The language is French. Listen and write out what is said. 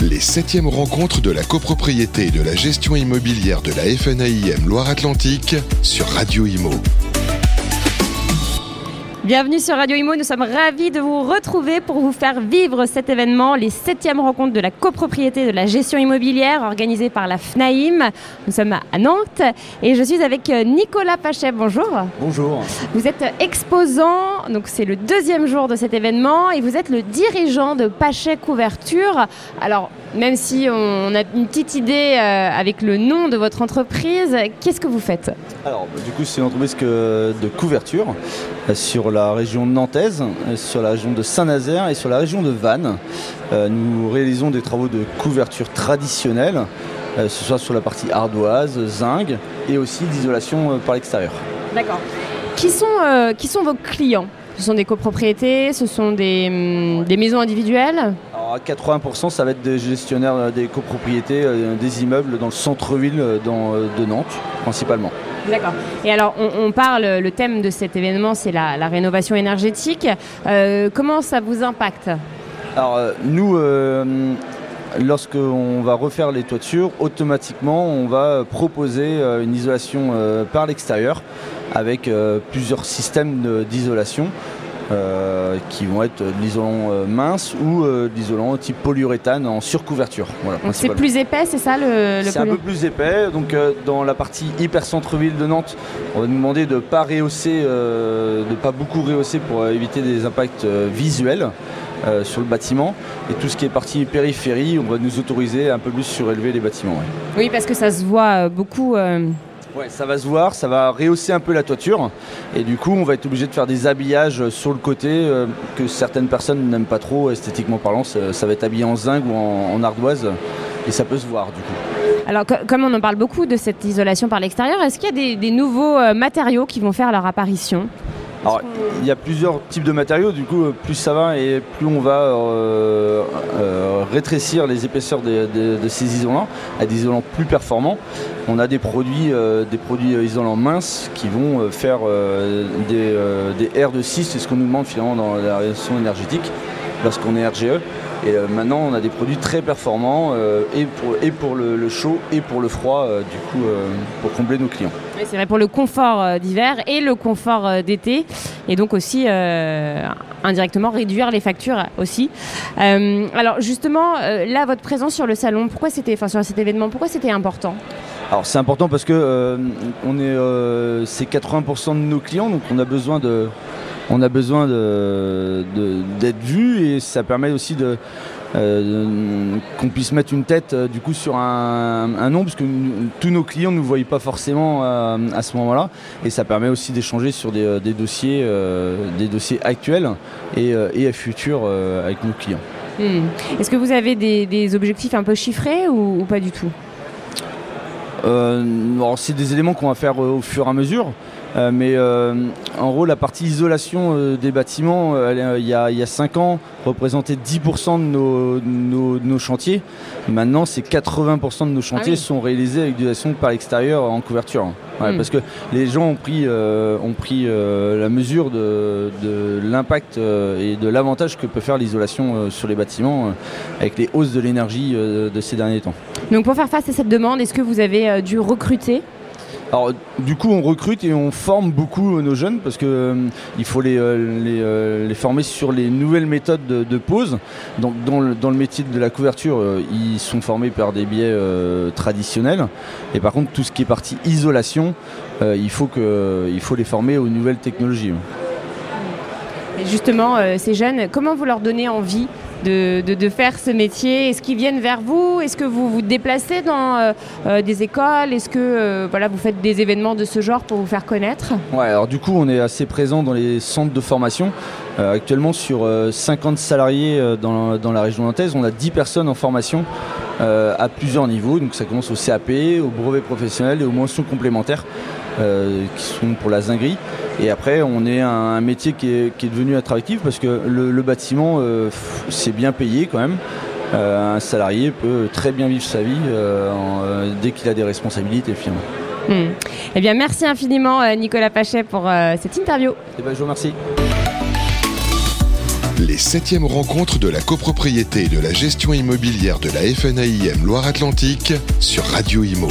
Les septièmes rencontres de la copropriété et de la gestion immobilière de la FNAIM Loire-Atlantique sur Radio Imo. Bienvenue sur Radio Imo, nous sommes ravis de vous retrouver pour vous faire vivre cet événement, les septièmes rencontres de la copropriété de la gestion immobilière organisée par la FNAIM. Nous sommes à Nantes et je suis avec euh, Nicolas Pachet, bonjour. Bonjour. Vous êtes exposant, donc c'est le deuxième jour de cet événement et vous êtes le dirigeant de Pachet Couverture. Alors, même si on a une petite idée euh, avec le nom de votre entreprise, qu'est-ce que vous faites? Alors, du coup, c'est une entreprise de couverture euh, sur la région nantaise, euh, sur la région de Saint-Nazaire et sur la région de Vannes. Euh, Nous réalisons des travaux de couverture traditionnelle, euh, ce soit sur la partie ardoise, zinc et aussi d'isolation par l'extérieur. D'accord. Qui sont, qui sont vos clients? Ce sont des copropriétés, ce sont des, hum, des maisons individuelles? Alors, à 80%, ça va être des gestionnaires des copropriétés, euh, des immeubles dans le centre-ville euh, dans, euh, de Nantes, principalement. D'accord. Et alors, on, parle, le thème de cet événement, c'est la, rénovation énergétique. Euh, comment ça vous impacte? Alors euh, nous, euh, lorsqu'on va refaire les toitures, automatiquement on va proposer une isolation par l'extérieur avec plusieurs systèmes d'isolation. Euh, qui vont être de l'isolant euh, mince ou euh, de l'isolant type polyuréthane en surcouverture. Voilà, Donc c'est plus épais, c'est ça le, le C'est un peu plus épais, donc euh, dans la partie hyper centre-ville de Nantes, on va nous demander de ne pas rehausser, euh, de pas beaucoup rehausser pour euh, éviter des impacts euh, visuels euh, sur le bâtiment. Et tout ce qui est partie périphérie, on va nous autoriser à un peu plus surélever les bâtiments. ouais. Oui, parce que ça se voit euh, beaucoup. euh, Ouais, ça va se voir, ça va rehausser un peu la toiture. Et du coup, on va être obligé de faire des habillages sur le côté euh, que certaines personnes n'aiment pas trop, esthétiquement parlant. Ça, ça va être habillé en zinc ou en, en ardoise. Et ça peut se voir du coup. Alors, co- comme on en parle beaucoup de cette isolation par l'extérieur, est-ce qu'il y a des, des nouveaux euh, matériaux qui vont faire leur apparition? Alors, il y a plusieurs types de matériaux, du coup, euh, plus ça va et plus on va euh, rétrécir les épaisseurs de ces isolants à des isolants plus performants. On a des produits, euh, euh, isolants minces qui vont euh, faire des, des R de 6, c'est ce qu'on nous demande finalement dans la réaction énergétique lorsqu'on est RGE. Et euh, maintenant, on a des produits très performants euh, et, pour, le, le chaud et pour le froid, euh, du coup, pour combler nos clients. Oui, C'est vrai pour le confort d'hiver et le confort d'été, et donc aussi indirectement réduire les factures aussi. Alors justement, là, votre présence sur le salon, pourquoi c'était, enfin sur cet événement, pourquoi c'était important? Alors c'est important parce que euh, on est, euh, c'est 80% de nos clients, donc on a besoin de, on a besoin d'être vu et ça permet aussi de, euh, qu'on puisse mettre une tête du coup sur un, nom parce que tous nos clients ne nous voient pas forcément à ce moment-là et ça permet aussi d'échanger sur des, dossiers, des dossiers actuels et, et à futur avec nos clients. Hmm. Est-ce que vous avez des, objectifs un peu chiffrés ou, pas du tout? C'est des éléments qu'on va faire euh, au fur et à mesure. Euh, mais euh, en gros, la partie isolation euh, des bâtiments, il y, a, il y a 5 ans, représentait 10% de nos, nos- chantiers. Maintenant, c'est 80% de nos chantiers oui. sont réalisés avec de l'isolation par l'extérieur en couverture. Ouais, Mm. Parce que les gens ont pris, ont pris la mesure de, de l'impact et de l'avantage que peut faire l'isolation sur les bâtiments avec les hausses de l'énergie de ces derniers temps. Donc pour faire face à cette demande, est-ce que vous avez dû recruter Alors, du coup, on recrute et on forme beaucoup euh, nos jeunes parce que euh, il faut les, euh, euh, les former sur les nouvelles méthodes de, de pose. Donc, dans le, dans le métier de la couverture, ils sont formés par des biais traditionnels. Et par contre, tout ce qui est partie isolation, il, faut que, il faut les former aux nouvelles technologies. Et justement, ces jeunes, comment vous leur donnez envie de, faire ce métier. Est-ce qu'ils viennent vers vous? Est-ce que vous vous déplacez dans euh, euh, des écoles? Est-ce que euh, vous faites des événements de ce genre pour vous faire connaître? Ouais, alors du coup, on est assez présent dans les centres de formation. Actuellement, sur euh, 50 salariés dans, dans la région nantaise, on a 10 personnes en formation à plusieurs niveaux. Donc ça commence au CAP, au brevet professionnel et aux mentions complémentaires euh, qui sont pour la zinguerie. Et après, on est un, un métier qui est, qui est devenu attractif parce que le, le bâtiment, euh, c'est bien payé quand même. Euh, un salarié peut très bien vivre sa vie euh, en- euh, dès qu'il a des responsabilités finalement. Hmm. Eh bien, merci infiniment, euh, Nicolas Pachet, pour euh, cette interview. Et ben, je vous remercie. les septièmes rencontres de la copropriété et de la gestion immobilière de la FNAIM Loire-Atlantique sur Radio Imo.